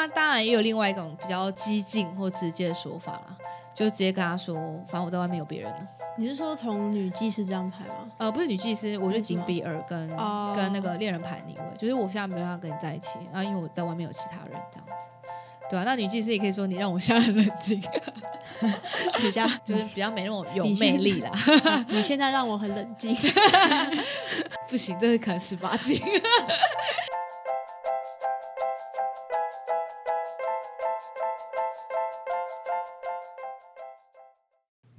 那当然也有另外一种比较激进或直接的说法啦，就直接跟他说，反正我在外面有别人了。你是说从女祭司这样排吗？呃，不是女祭司，我就紧比尔跟、哦跟那个恋人牌逆位，就是我现在没办法跟你在一起，啊，因为我在外面有其他人这样子。对啊，那女祭司也可以说你让我现在很冷静，比较就是比较没那么有魅力啦。你现在让我很冷静。不行，这是可能十八禁。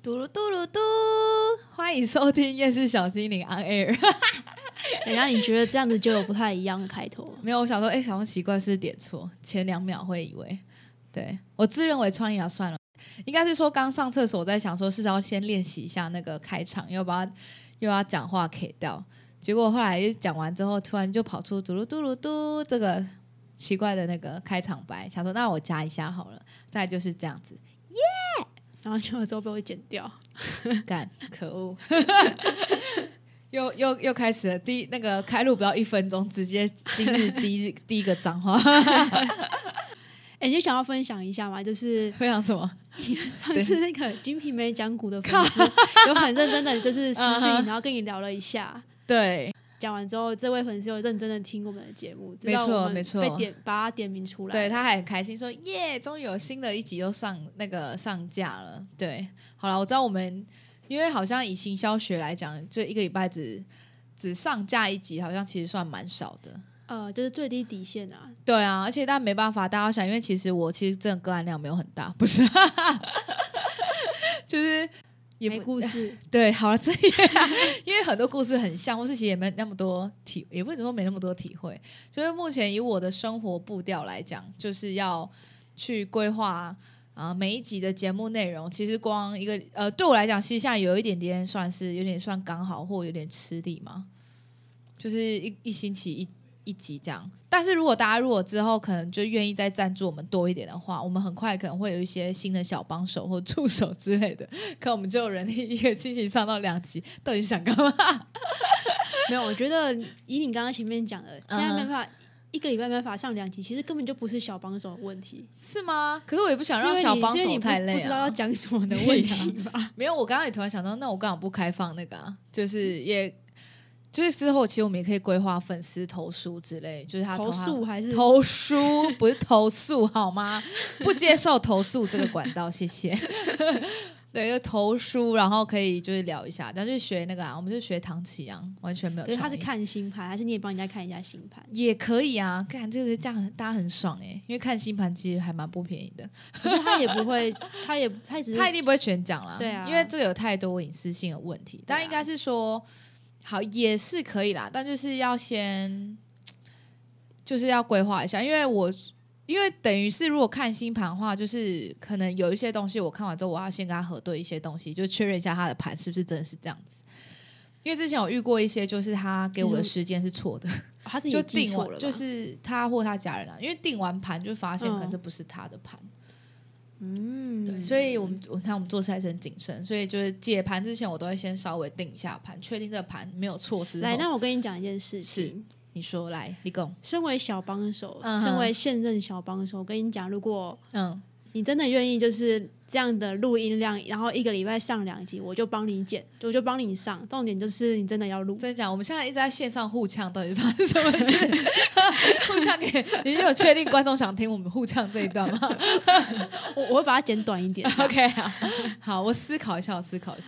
嘟噜嘟噜嘟，欢迎收听《夜市小精灵 on air》。等下，你觉得这样子就有不太一样的开头？没有，我想说，哎、想说奇怪是点错，前两秒会以为，对我自认为创意啊，算了，应该是说刚上厕所，我在想说是要先练习一下那个开场，又把它又要讲话 K 掉，结果后来讲完之后，突然就跑出嘟噜嘟噜嘟这个奇怪的那个开场白，想说那我加一下好了，再就是这样子，然后就了之后被我剪掉。干，可恶。又又又开始了，第一那个开录不到一分钟，直接今日第一 第一个脏话，哎、你就想要分享一下吗？就是分享什么？上次那个金瓶梅讲股的粉丝有很认真的就是私讯嗯哼你，然后跟你聊了一下。对，讲完之后，这位粉丝有认真的听我们的节目，知没错没错被点把他点名出来。对，他还很开心说：“耶，终于有新的一集又上那个上架了。”对，好了，我知道我们因为好像以行销学来讲，就一个礼拜只只上架一集，好像其实算蛮少的。呃，就是最低底线啊。对啊，而且但没办法，大家想，因为其实我其实真的个案量没有很大，不是，就是也没不故事，对，好了，这也因为很多故事很像，或是其实也没那么多体，也不是说没那么多体会。就是目前以我的生活步调来讲，就是要去规划啊、每一集的节目内容。其实光一个呃，对我来讲，其实现在有一点点算是有点算刚好，或有点吃力嘛，就是一一星期一。一集这样，但是如果大家如果之后可能就愿意再赞助我们多一点的话，我们很快可能会有一些新的小帮手或助手之类的，可我们就有人力一个星期上到两集，到底想干嘛？没有。我觉得以你刚刚前面讲的，现在嗯没办法。一个礼拜没办法上两集，其实根本就不是小帮手的问题，是吗？可是我也不想让小帮手太累啊不知道要。讲什么的问题吧？没有，我刚刚也突然想到，那我刚好不开放那个啊？就是也，就是之后其实我们也可以规划粉丝投诉之类，就是他投他诉还是投诉，不是投诉好吗？不接受投诉这个管道，谢谢。对，就投书，然后可以就是聊一下，但就是学那个啊，我们就学唐启阳，完全没有他是看星盘，还是你也帮人家看一下星盘？也可以啊，看这个这样大家很爽哎、因为看星盘其实还蛮不便宜的，可是他也不会，他也他只是他一定不会全讲啦，对啊因为这个有太多隐私性的问题，但应该是说好也是可以啦，但就是要先 就是要规划一下，因为我因为等于是如果看星盘的话，就是可能有一些东西我看完之后，我要先跟他核对一些东西，就确认一下他的盘是不是真的是这样子。因为之前我遇过一些，就是他给我的时间是错的，就他是就定完错了，就是他或他家人啊，因为定完盘就发现可能嗯。这不是他的盘，嗯，对，所以我们我看我们做事还是很谨慎，所以就是解盘之前我都会先稍微定一下盘，确定这个盘没有错之后，来，那我跟你讲一件事是情。你说来，立功，身为小帮手，嗯身为现任小帮手，我跟你讲，如果嗯，你真的愿意，就是这样的录音量，然后一个礼拜上两集，我就帮你剪，我就帮你上。重点就是你真的要录，真的讲，我们现在一直在线上互呛，到底发生什么事？互呛给你有确定观众想听我们互呛这一段吗 我我会把它剪短一点。OK，好，好，我思考一下，我思考一下。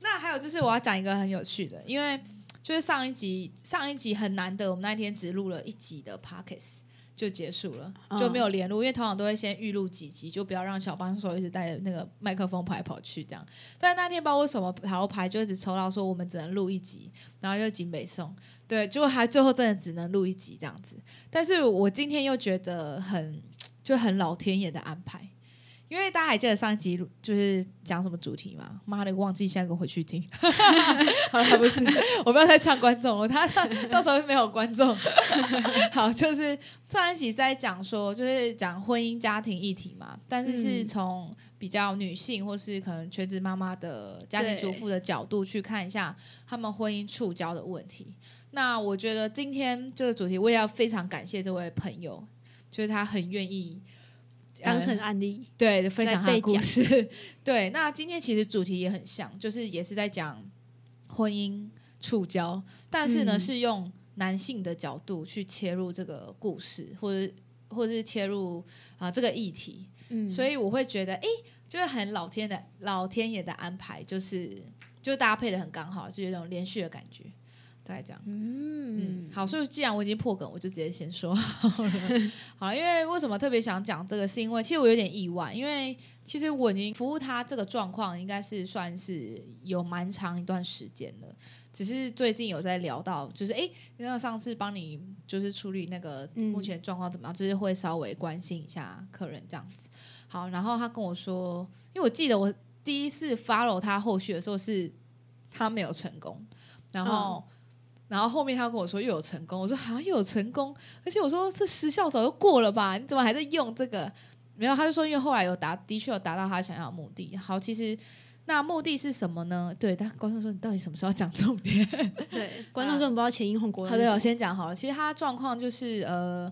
那还有就是我要讲一个很有趣的，因为就是上一集上一集很难得，我们那天只录了一集的 Pockets 就结束了，嗯就没有连录，因为通常都会先预录几集，就不要让小帮手一直带着那个麦克风跑来跑去这样。但那天不知道为什么塔罗牌就一直抽到说我们只能录一集，然后就警北送，对，结果还最后真的只能录一集这样子。但是我今天又觉得很就很老天爷的安排。因为大家还记得上一集就是讲什么主题吗？妈的，忘记，现在给我回去听。好了，不是，我不要再唱观众了，他到时候没有观众。好，就是上一集是在讲说，就是讲婚姻家庭议题嘛，但是是嗯从比较女性或是可能全职妈妈的家庭主妇的角度去看一下他们婚姻触礁的问题。那我觉得今天这个主题，我也要非常感谢这位朋友，就是他很愿意当呃成案例，对，分享他的故事。对，那今天其实主题也很像，就是也是在讲婚姻触礁，但是呢，嗯是用男性的角度去切入这个故事，或者或者是切入啊、这个议题。嗯，所以我会觉得，哎、就是很老天的老天爷的安排，就是就搭配的很刚好，就有一种连续的感觉，大概这样。嗯嗯，好，所以既然我已经破梗，我就直接先说好了。好，因为为什么特别想讲这个，是因为其实我有点意外，因为其实我已经服务他这个状况，应该是算是有蛮长一段时间了。只是最近有在聊到，就是哎，那上次帮你就是处理那个嗯目前状况怎么样，就是会稍微关心一下客人这样子。好，然后他跟我说，因为我记得我第一次 follow 他后续的时候是他没有成功，然后。然后后面他跟我说又有成功，我说好像又有成功，而且我说这时效早就过了吧？你怎么还在用这个？没有，他就说因为后来有达，的确有达到他想要的目的。好，其实那目的是什么呢？对，但观众说你到底什么时候要讲重点？对，观众根本不知道前因后果。好的，我先讲好了。其实他状况就是呃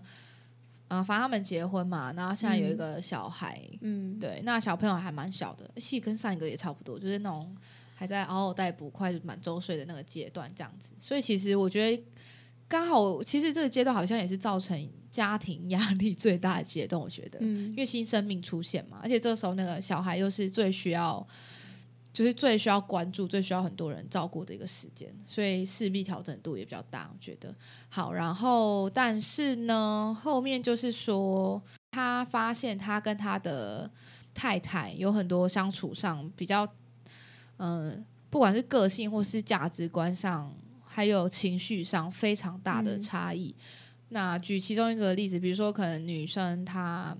啊，反正他们结婚嘛，然后现在有一个小孩，嗯，对，那小朋友还蛮小的，戏跟上一个也差不多，就是那种还在嗷嗷待哺、快满周岁的那个阶段这样子。所以其实我觉得刚好，其实这个阶段好像也是造成家庭压力最大的阶段，我觉得，嗯因为新生命出现嘛，而且这个时候那个小孩又是最需要。就是最需要关注、最需要很多人照顾的一个时间，所以势必调整度也比较大，我觉得。好，然后但是呢，后面就是说，他发现他跟他的太太有很多相处上比较，嗯、不管是个性或是价值观上，还有情绪上非常大的嗯差异。那举其中一个例子，比如说可能女生她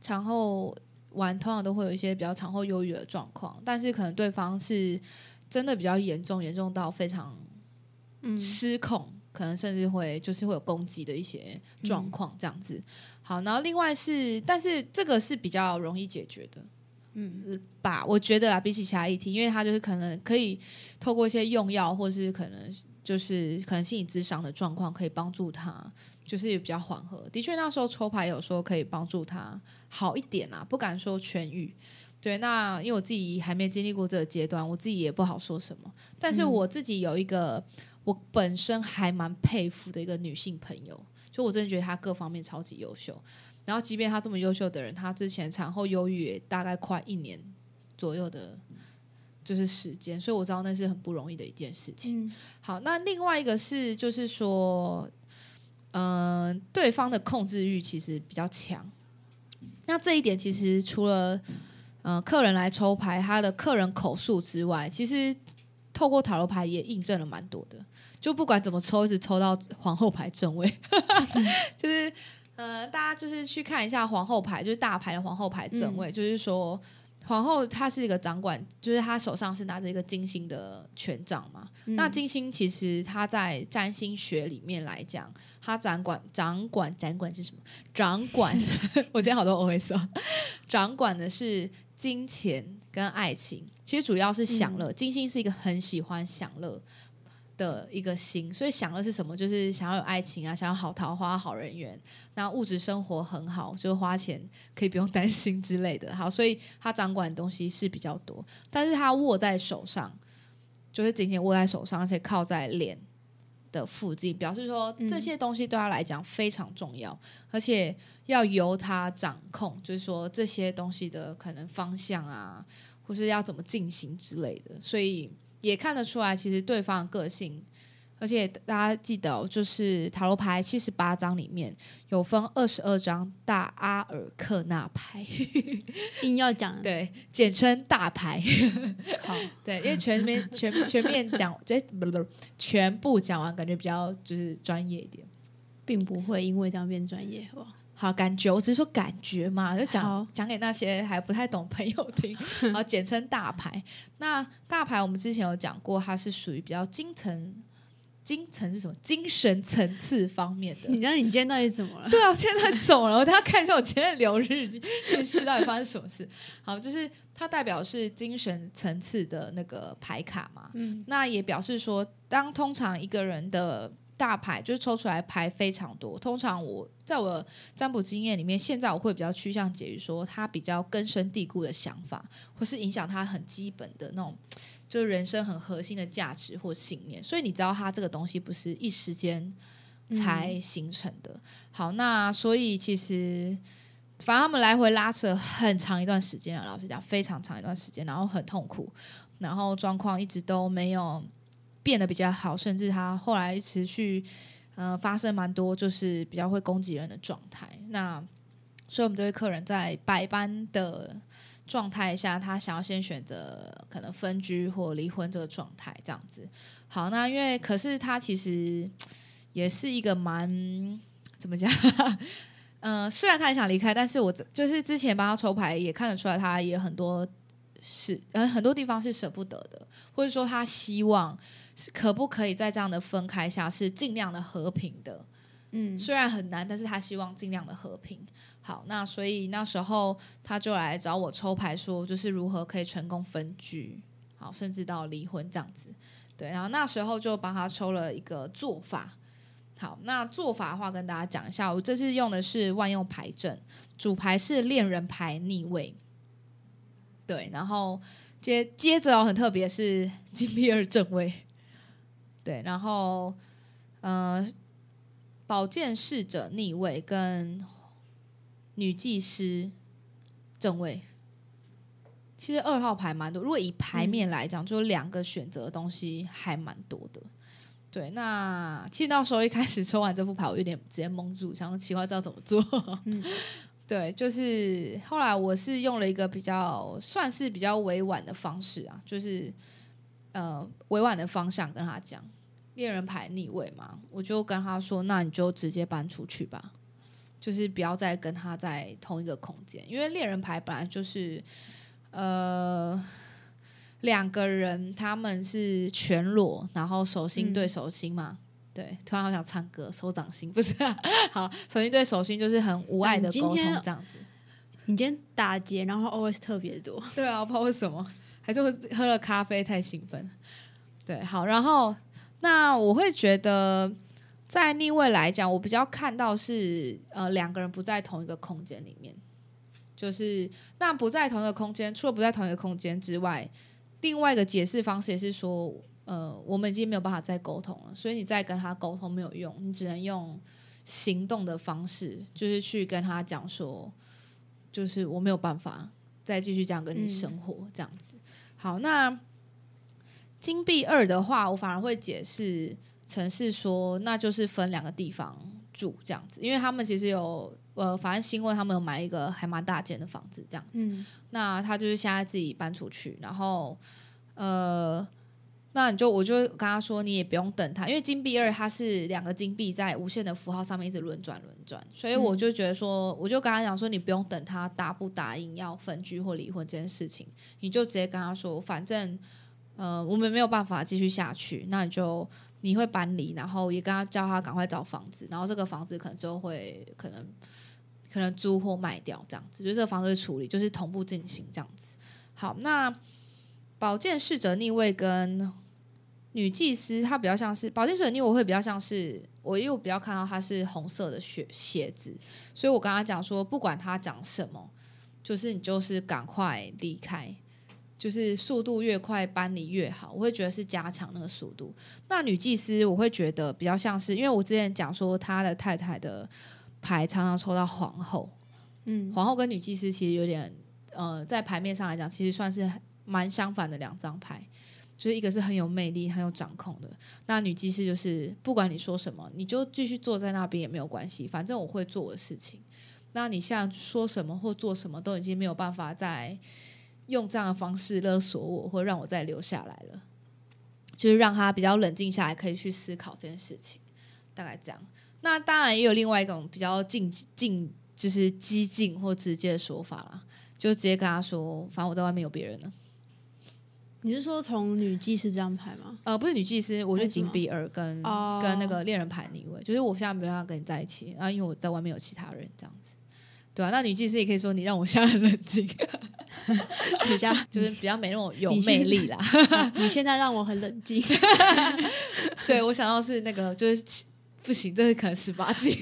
产后完通常都会有一些比较产后忧郁的状况，但是可能对方是真的比较严重，严重到非常嗯失控，可能甚至会就是会有攻击的一些状况这样子。好，然后另外是，但是这个是比较容易解决的。嗯吧，我觉得啊，比起其他议题，因为他就是可能可以透过一些用药，或是可能就是可能心理智商的状况，可以帮助他，就是也比较缓和。的确，那时候抽牌有说可以帮助他好一点啊，不敢说痊愈。对，那因为我自己还没经历过这个阶段，我自己也不好说什么。但是我自己有一个我本身还蛮佩服的一个女性朋友，就我真的觉得她各方面超级优秀。然后，即便他这么优秀的人，他之前产后忧郁也大概快一年左右的，就是时间，所以我知道那是很不容易的一件事情。嗯好，那另外一个是，就是说，嗯、对方的控制欲其实比较强。那这一点其实除了呃客人来抽牌，他的客人口述之外，其实透过塔罗牌也印证了蛮多的。就不管怎么抽，一直抽到皇后牌正位，就是呃，大家就是去看一下皇后牌，就是大牌的皇后牌正位，就是说皇后她是一个掌管，就是她手上是拿着一个金星的权杖嘛。那金星其实它在占星学里面来讲，它掌管掌管掌管是什么？掌管，我今天好多 OS 哦，掌管的是金钱跟爱情，其实主要是享乐。金星是一个很喜欢享乐。的一个心，所以想的是什么？就是想要有爱情啊，想要好桃花、好人缘，那物质生活很好，就花钱可以不用担心之类的。好，所以他掌管的东西是比较多，但是他握在手上，就是紧紧握在手上，而且靠在脸的附近，表示说这些东西对他来讲非常重要，而且要由他掌控，就是说这些东西的可能方向啊，或是要怎么进行之类的，所以。也看得出来，其实对方的个性，而且大家记得、哦，就是塔罗牌七十八张里面有分二十二张大阿尔克纳牌，硬要讲 对，简称大牌。好，对，因为全面全全面讲，这不不全部讲完，感觉比较就是专业一点。并不会因为这样变专业，好不好？好，感觉我只是说感觉嘛，就讲讲给那些还不太懂朋友听，然后简称大牌。那大牌我们之前有讲过，它是属于比较精层，精层是什么？精神层次方面的。你知道你今天到底怎么了？对啊，我现在走了，我等下看一下我今天留日记日记到底发生什么事。好，就是它代表是精神层次的那个牌卡嘛，嗯那也表示说，当通常一个人的大牌就是抽出来牌非常多。通常我在我占卜经验里面，现在我会比较趋向解于说，他比较根深蒂固的想法，或是影响他很基本的那种，就是人生很核心的价值或信念。所以你知道，他这个东西不是一时间才形成的。好，那所以其实。反正他们来回拉扯很长一段时间了，老实讲，非常长一段时间，然后很痛苦，然后状况一直都没有变得比较好，甚至他后来持续呃发生蛮多就是比较会攻击人的状态。那所以我们这位客人在百般的状态下，他想要先选择可能分居或离婚这个状态，这样子。好，那因为可是他其实也是一个蛮怎么讲？嗯，虽然他很想离开，但是我就是之前帮他抽牌也看得出来，他也很多是呃很多地方是舍不得的，或者说他希望可不可以在这样的分开下是尽量的和平的。嗯，虽然很难，但是他希望尽量的和平。好，那所以那时候他就来找我抽牌，说就是如何可以成功分居，好，甚至到离婚这样子。对，然后那时候就帮他抽了一个做法。好，那做法的话跟大家讲一下，我这次用的是万用牌阵，主牌是恋人牌逆位，对，然后接接着哦，很特别是 金币二正位，对，然后呃，宝剑侍者逆位跟女祭司正位，其实二号牌蛮多，如果以牌面来讲，就两个选择的东西还蛮多的。对，那其实到时候一开始抽完这副牌，我有点直接蒙住，想奇怪知道怎么做。嗯，对，就是后来我是用了一个比较算是比较委婉的方式啊，就是呃委婉的方向跟他讲，恋人牌逆位嘛，我就跟他说，那你就直接搬出去吧，就是不要再跟他在同一个空间，因为恋人牌本来就是呃。两个人他们是全裸，然后手心对手心嘛，对，突然好想唱歌，手掌心不是，好，手心对手心就是很无爱的沟通这样子。你今天打劫，然后 OS 特别多，对啊，不知道为什么，还是喝了咖啡太兴奋。对，好，然后那我会觉得在逆位来讲，我比较看到是呃两个人不在同一个空间里面，就是那不在同一个空间，除了不在同一个空间之外。另外一个解释方式也是说，呃，我们已经没有办法再沟通了，所以你再跟他沟通没有用，你只能用行动的方式，就是去跟他讲说，就是我没有办法再继续这样跟你生活这样子。好，那金币二的话，我反而会解释成是说，那就是分两个地方住这样子，因为他们其实有。呃，反正新婚他们有买一个还蛮大间的房子，这样子。那他就是现在自己搬出去，然后呃，那你就我就跟他说，你也不用等他，因为金币二它是两个金币在无限的符号上面一直轮转轮转，所以我就觉得说，我就跟他讲说，你不用等他答不答应要分居或离婚这件事情，你就直接跟他说，反正呃我们没有办法继续下去，那你就你会搬离，然后也跟他叫他赶快找房子，然后这个房子可能就会可能。可能租或卖掉这样子，就这个房子会处理，就是同步进行这样子。好，那宝剑侍者逆位跟女祭司，她比较像是宝剑侍者逆，我会比较像是我又比较看到她是红色的血鞋子，所以我跟他讲说，不管他讲什么，就是你就是赶快离开，就是速度越快搬离越好。我会觉得是加强那个速度。那女祭司，我会觉得比较像是，因为我之前讲说他的太太的。牌常常抽到皇后，嗯，皇后跟女祭司其实有点，呃，在牌面上来讲，其实算是蛮相反的两张牌，就是一个是很有魅力、很有掌控的，那女技师就是不管你说什么，你就继续坐在那边也没有关系，反正我会做我的事情。那你现在说什么或做什么，都已经没有办法再用这样的方式勒索我，或让我再留下来了，就是让他比较冷静下来，可以去思考这件事情，大概这样。那当然也有另外一种比较进进就是激进或直接的说法啦，就直接跟他说，反正我在外面有别人了。你是说从女祭司这张牌吗？呃，不是女祭司，我就紧比尔跟跟那个恋人牌逆位，就是我现在没办法跟你在一起啊，因为我在外面有其他人这样子。对啊，那女祭司也可以说你让我现在很冷静，比较就是比较没那种有魅力啦。你现在让我很冷静，对我想到是那个就是不行，这是可能十八禁，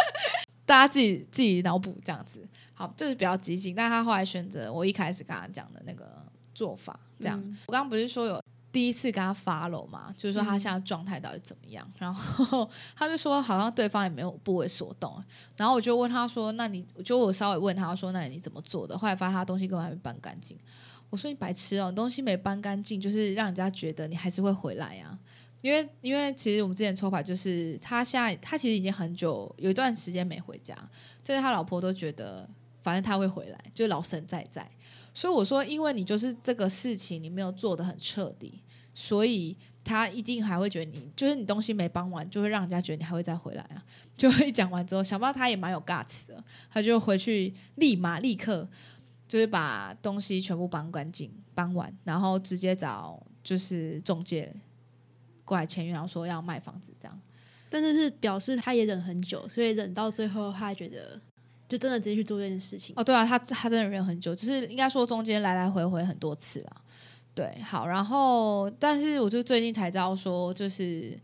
大家自己自己脑补这样子。好，这是比较激进，但他后来选择我一开始跟他讲的那个做法，这样。我刚刚不是说有。第一次跟他发了嘛，就是说他现在状态到底怎么样？然后他就说好像对方也没有不为所动。然后我就问他说：“那你就我稍微问他说，那你怎么做的？”后来发现他东西根本还没搬干净。我说：“你白痴哦，东西没搬干净，就是让人家觉得你还是会回来呀。因为因为其实我们之前抽牌就是他现在他其实已经很久有一段时间没回家，这是他老婆都觉得反正他会回来，就老神在在。”所以我说，因为你就是这个事情，你没有做的很彻底，所以他一定还会觉得你就是你东西没帮完，就会让人家觉得你还会再回来啊。就会讲完之后，想不到他也蛮有 guts 的，他就回去立马立刻就是把东西全部搬干净、搬完，然后直接找就是中介过来签约，然后说要卖房子这样。但是是表示他也忍很久，所以忍到最后，他觉得。就真的直接去做这件事情哦，对啊，他他真的忍很久，就是应该说中间来来回回很多次了。对，好，然后但是我就最近才知道说，就是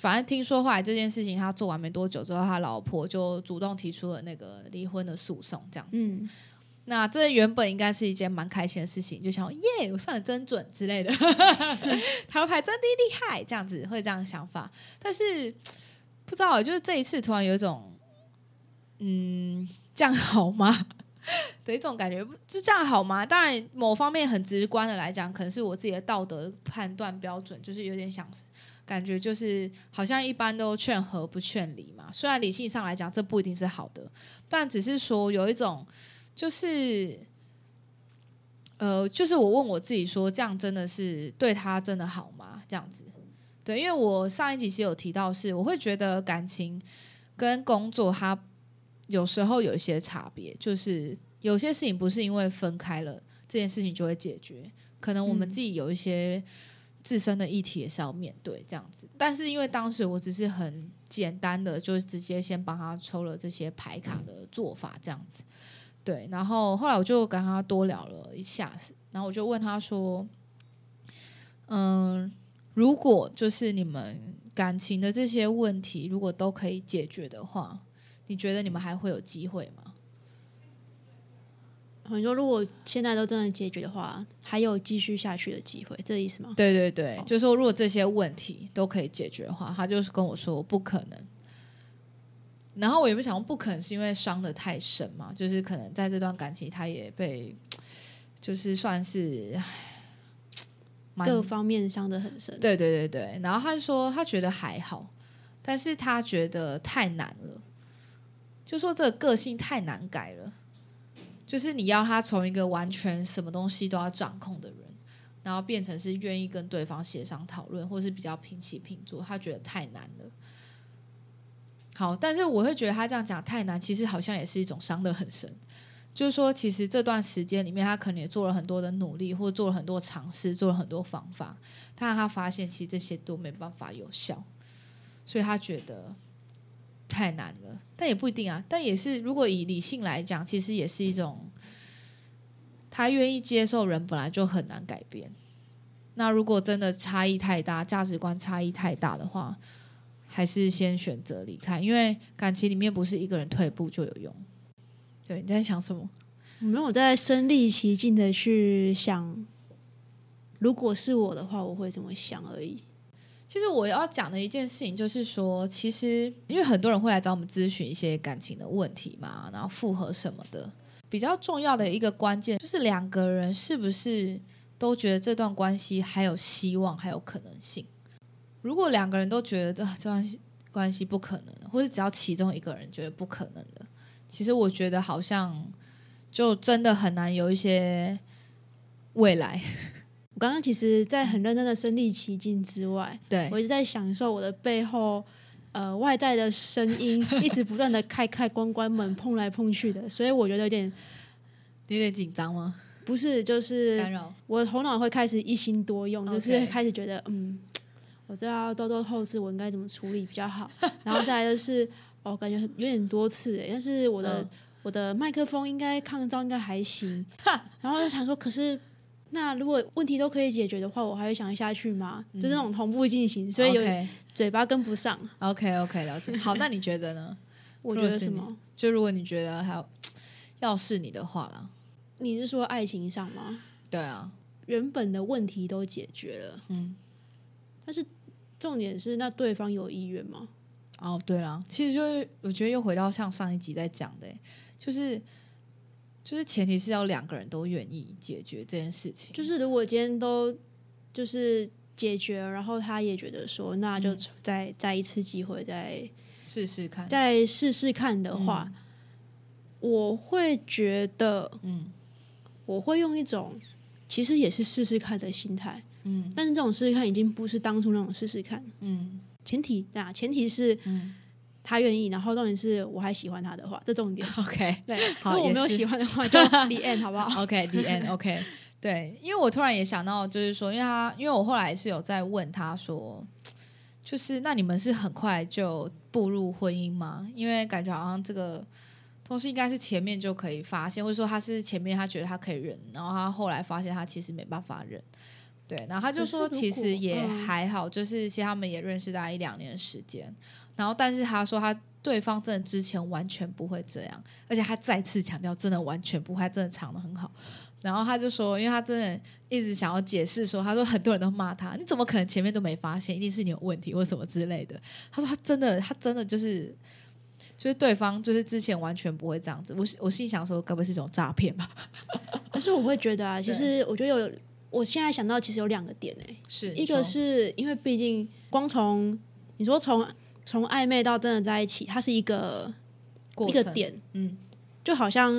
反正听说后来这件事情他做完没多久之后，他老婆就主动提出了那个离婚的诉讼，这样子。嗯，那这原本应该是一件蛮开心的事情，就想耶，我算的真准之类的，塔罗牌真的厉害，这样子会这样想法。但是不知道，就是这一次突然有一种。嗯，这样好吗？的一种感觉，就这样好吗？当然，某方面很直观的来讲，可能是我自己的道德判断标准，就是有点想感觉，就是好像一般都劝和不劝离嘛。虽然理性上来讲，这不一定是好的，但只是说有一种，就是呃，就是我问我自己说，这样真的是对他真的好吗？这样子，对，因为我上一集是有提到，是我会觉得感情跟工作它。有时候有一些差别，就是有些事情不是因为分开了这件事情就会解决，可能我们自己有一些自身的议题也是要面对这样子。但是因为当时我只是很简单的，就直接先帮他抽了这些牌卡的做法这样子，对。然后后来我就跟他多聊了一下，然后我就问他说：“嗯，如果就是你们感情的这些问题，如果都可以解决的话。”你觉得你们还会有机会吗？你说如果现在都真的解决的话，还有继续下去的机会，这意思吗？对对对，就是说如果这些问题都可以解决的话，他就是跟我说不可能。然后我也不想不可能是因为伤的太深嘛，就是可能在这段感情他也被就是算是各方面伤的很深。对对对对，然后他说他觉得还好，但是他觉得太难了。就说这个个性太难改了，就是你要他从一个完全什么东西都要掌控的人，然后变成是愿意跟对方协商讨论，或是比较平起平坐，他觉得太难了。好，但是我会觉得他这样讲太难，其实好像也是一种伤得很深。就是说，其实这段时间里面，他可能也做了很多的努力，或做了很多尝试，做了很多方法，但他发现其实这些都没办法有效，所以他觉得。太难了，但也不一定啊。但也是，如果以理性来讲，其实也是一种他愿意接受人本来就很难改变。那如果真的差异太大，价值观差异太大的话，还是先选择离开，因为感情里面不是一个人退步就有用。对，你在想什么？我没有在身临其境的去想，如果是我的话，我会怎么想而已。其实我要讲的一件事情就是说，其实因为很多人会来找我们咨询一些感情的问题嘛，然后复合什么的，比较重要的一个关键就是两个人是不是都觉得这段关系还有希望，还有可能性。如果两个人都觉得这这段关系不可能，或者只要其中一个人觉得不可能的，其实我觉得好像就真的很难有一些未来。我刚刚其实，在很认真的身临其境之外，对我一直在享受我的背后，呃，外在的声音一直不断的开开关关门，碰来碰去的，所以我觉得有点有点紧张吗？不是，就是干扰，我的头脑会开始一心多用，就是开始觉得，嗯，我知道多多后置，我应该怎么处理比较好，然后再来就是，哦，感觉有点多次，但是我的我的麦克风应该抗噪应该还行，然后就想说，可是。那如果问题都可以解决的话，我还会想下去吗？就是那种同步进行，所以有嘴巴跟不上。OK OK，了解。好，那你觉得呢？我觉得什么？就如果你觉得还有，要是你的话啦，你是说爱情上吗？对啊，原本的问题都解决了，嗯，但是重点是那对方有意愿吗？哦，对了，其实就是我觉得又回到像上一集在讲的，就是就是前提是要两个人都愿意解决这件事情。就是如果今天都就是解决，然后他也觉得说，那就再再一次机会再试试看，再试试看的话，我会觉得，嗯，我会用一种其实也是试试看的心态，嗯，但是这种试试看已经不是当初那种试试看，嗯。前提啊，前提是他愿意，然后重点是我还喜欢他的话，这重点。OK，对，如果我没有喜欢的话，就 the end 好不好？OK，the end，OK，对，因为我突然也想到，就是说，因为他，因为我后来是有在问他说，就是那你们是很快就步入婚姻吗？因为感觉好像这个东西应该是前面就可以发现，或者说他是前面他觉得他可以忍，然后他后来发现他其实没办法忍。对，然后他就说，其实也还好，就是其实他们也认识大概一两年的时间。然后，但是他说他对方真的之前完全不会这样，而且他再次强调，真的完全不会，他真的藏的很好。然后他就说，因为他真的一直想要解释说，他说很多人都骂他，你怎么可能前面都没发现，一定是你有问题或什么之类的。他说他真的，他真的就是，就是对方就是之前完全不会这样子。我我心想说，该不会是一种诈骗吧？可是我会觉得啊，其实我觉得有。我现在想到其实有两个点诶，是一个是因为毕竟光从你说从从暧昧到真的在一起，它是一个一个点，嗯，就好像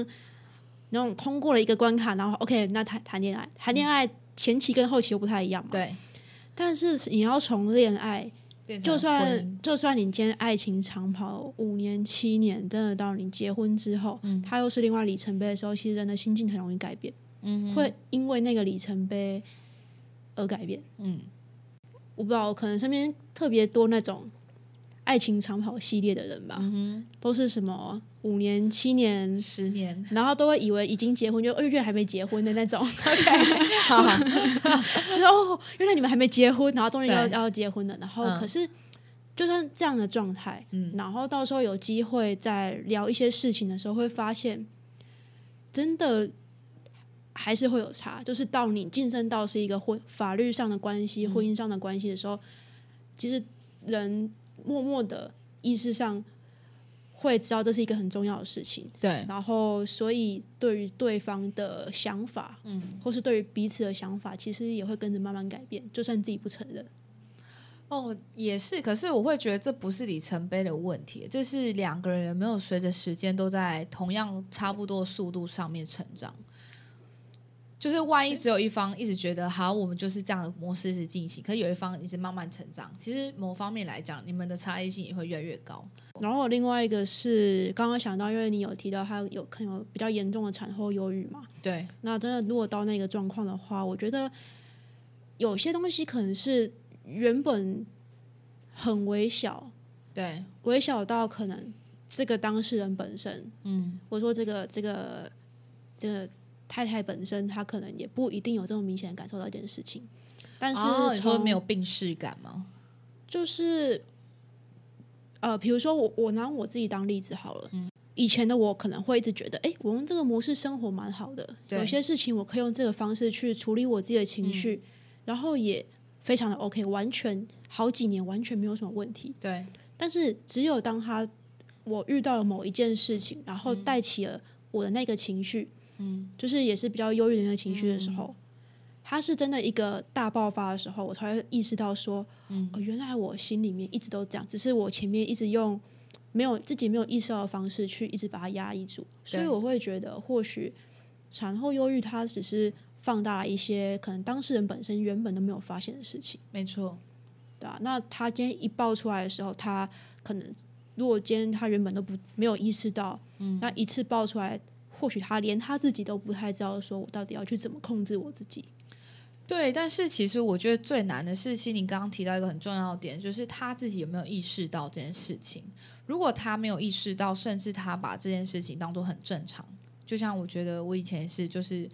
那种通过了一个关卡，然后 OK，那谈谈恋爱，谈恋爱前期跟后期又不太一样嘛，对。但是你要从恋爱，就算就算你今天爱情长跑五年七年，真的到你结婚之后，嗯，它又是另外里程碑的时候，其实人的心境很容易改变。会因为那个里程碑而改变。嗯，我不知道，可能身边特别多那种爱情长跑系列的人吧。嗯都是什么五年、七年、十年，然后都会以为已经结婚，就二月还没结婚的那种。OK，好。然 后原来你们还没结婚，然后终于要要结婚了。然后可是，就算这样的状态，嗯，然后到时候有机会在聊一些事情的时候，会发现真的。还是会有差，就是到你晋升到是一个婚法律上的关系、婚姻上的关系的时候，其实人默默的意识上会知道这是一个很重要的事情。对，然后所以对于对方的想法，嗯，或是对于彼此的想法，其实也会跟着慢慢改变，就算自己不承认。哦，也是，可是我会觉得这不是里程碑的问题，这是两个人有没有随着时间都在同样差不多速度上面成长。就是万一只有一方一直觉得好，我们就是这样的模式是进行，可是有一方一直慢慢成长，其实某方面来讲，你们的差异性也会越来越高。然后另外一个是刚刚想到，因为你有提到他有可能有比较严重的产后忧郁嘛？对。那真的如果到那个状况的话，我觉得有些东西可能是原本很微小，对，微小到可能这个当事人本身，嗯，我说这个这个这个。太太本身，她可能也不一定有这么明显的感受到一件事情，但是你说没有病逝感吗？就是呃，比如说我我拿我自己当例子好了，嗯，以前的我可能会一直觉得，哎，我用这个模式生活蛮好的，有些事情我可以用这个方式去处理我自己的情绪，然后也非常的 OK，完全好几年完全没有什么问题，对。但是只有当他我遇到了某一件事情，然后带起了我的那个情绪。嗯，就是也是比较忧郁的那个情绪的时候，他是真的一个大爆发的时候，我才会意识到说，嗯，原来我心里面一直都这样，只是我前面一直用没有自己没有意识到的方式去一直把它压抑住，所以我会觉得或许产后忧郁它只是放大一些可能当事人本身原本都没有发现的事情，没错，对啊，那他今天一爆出来的时候，他可能如果今天他原本都不没有意识到，嗯，那一次爆出来。或许他连他自己都不太知道，说我到底要去怎么控制我自己。对，但是其实我觉得最难的事情，你刚刚提到一个很重要的点，就是他自己有没有意识到这件事情。如果他没有意识到，甚至他把这件事情当做很正常，就像我觉得我以前是，就是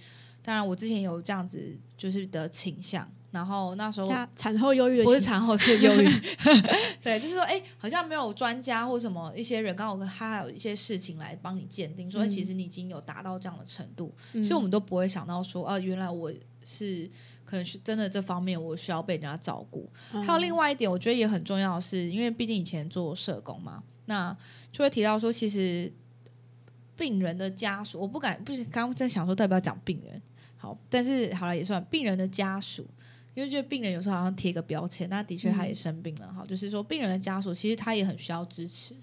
当然我之前有这样子就是的倾向，然后那时候产后忧郁不是产后是忧郁，对，就是说，哎、好像没有专家或什么一些人刚好他还有一些事情来帮你鉴定，说、哎其实你已经有达到这样的程度，嗯其实我们都不会想到说，哦、原来我是可能是真的这方面我需要被人家照顾。嗯还有另外一点，我觉得也很重要的是，因为毕竟以前做社工嘛，那就会提到说，其实病人的家属，我不敢，不是刚刚在想说，代表讲病人？好，但是好了也算病人的家属，因为觉得病人有时候好像贴个标签，那的确他也生病了，哈、就是说病人的家属其实他也很需要支持。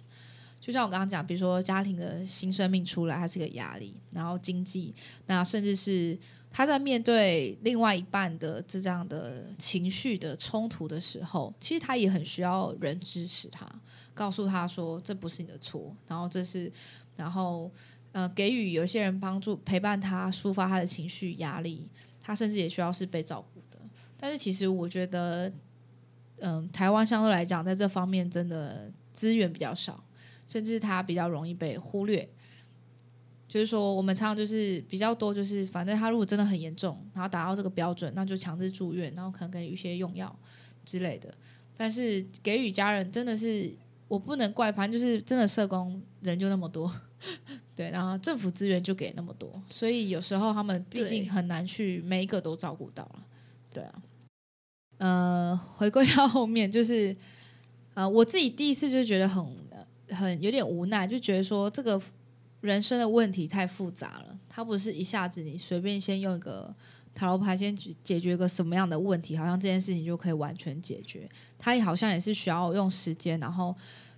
就像我刚刚讲，比如说家庭的新生命出来，他是个压力，然后经济，那甚至是他在面对另外一半的这样的情绪的冲突的时候，其实他也很需要人支持他，告诉他说这不是你的错，然后这是，然后呃给予有些人帮助陪伴他抒发他的情绪压力，他甚至也需要是被照顾的。但是其实我觉得，嗯、台湾相对来讲在这方面真的资源比较少，甚至他比较容易被忽略。就是说，我们常常就是比较多，就是反正他如果真的很严重，然后达到这个标准，那就强制住院，然后可能给予一些用药之类的。但是给予家人真的是我不能怪，反正就是真的社工人就那么多，对，然后政府资源就给那么多，所以有时候他们毕竟很难去每一个都照顾到了，对啊。呃，回归到后面就是，呃，我自己第一次就觉得很很有点无奈，就觉得说这个人生的问题太复杂了，它不是一下子你随便先用一个塔罗牌先解解决一个什么样的问题，好像这件事情就可以完全解决。它也好像也是需要用时间，然后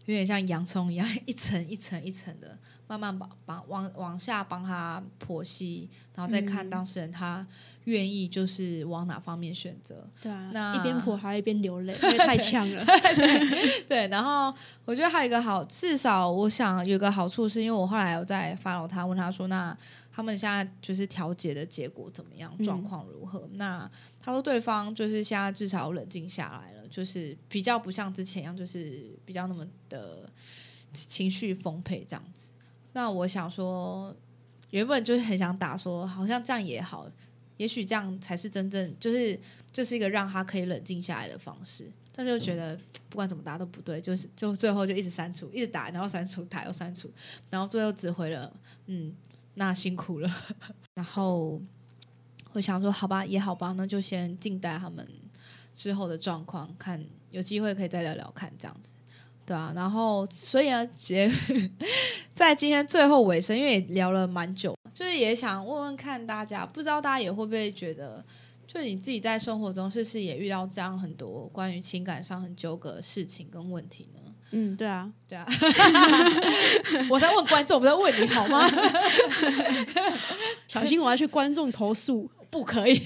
有点像洋葱一样，一层一层一层的慢慢把把往往下帮他剖析，然后再看嗯当事人他愿意就是往哪方面选择。对啊，那一边剖还一边流泪，因为太呛了。对，然后我觉得还有一个好，至少我想有一个好处，是因为我后来有在 follow 他，问他说，那他们现在就是调解的结果怎么样，嗯状况如何？那他说对方就是现在至少冷静下来了，就是比较不像之前一样，就是比较那么的情绪丰沛这样子。那我想说，原本就是很想打说，好像这样也好，也许这样才是真正就是这是一个让他可以冷静下来的方式。但是又觉得不管怎么打都不对，就是就最后就一直删除，一直打，然后删除，打又删除，然后最后只回了嗯，那辛苦了。然后我想说，好吧，也好吧，那就先静待他们之后的状况，看有机会可以再聊聊看这样子。对啊，然后所以呢，结 在今天最后尾声，因为也聊了蛮久，就是也想问问看大家，不知道大家也会不会觉得，就你自己在生活中是不是也遇到这样很多关于情感上很纠葛的事情跟问题呢？嗯，对啊，对啊，我在问观众，我不在问你好吗？小心我要去观众投诉。不可以。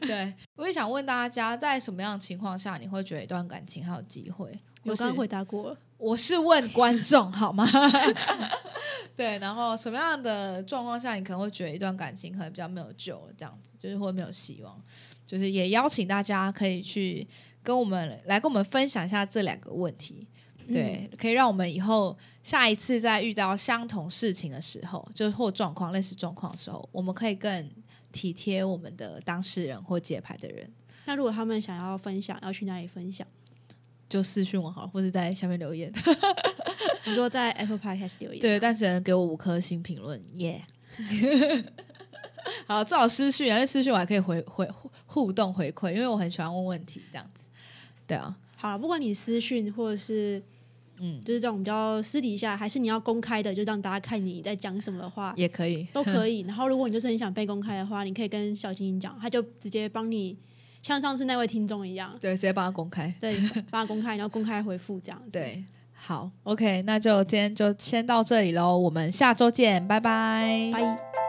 对，我也想问大家，在什么样的情况下你会觉得一段感情还有机会？我刚刚回答过了，我是问观众好吗？对，然后什么样的状况下你可能会觉得一段感情可能比较没有救了，这样子就是会没有希望，就是也邀请大家可以去跟我们来跟我们分享一下这两个问题。对，可以让我们以后下一次在遇到相同事情的时候，就是或状况类似状况的时候，我们可以更体贴我们的当事人或解牌的人，那如果他们想要分享，要去哪里分享？就私讯我好了，或者在下面留言。你说在 Apple Podcast 留言，对，但只能给我五颗星评论，耶、好，最好私讯，因为私讯我还可以回回互互动回馈，因为我很喜欢问问题，这样子。对啊，好了，不管你私讯或者是嗯，就是这种比较私底下，还是你要公开的，就让大家看你在讲什么的话，也可以。都可 以。然后，如果你就是很想被公开的话，你可以跟小星星讲，他就直接帮你，像上次那位听众一样，对，直接帮他公开。对，帮他公开，然后公开回复这样子。，对，好，OK，那就今天就先到这里喽，我们下周见，拜拜。拜。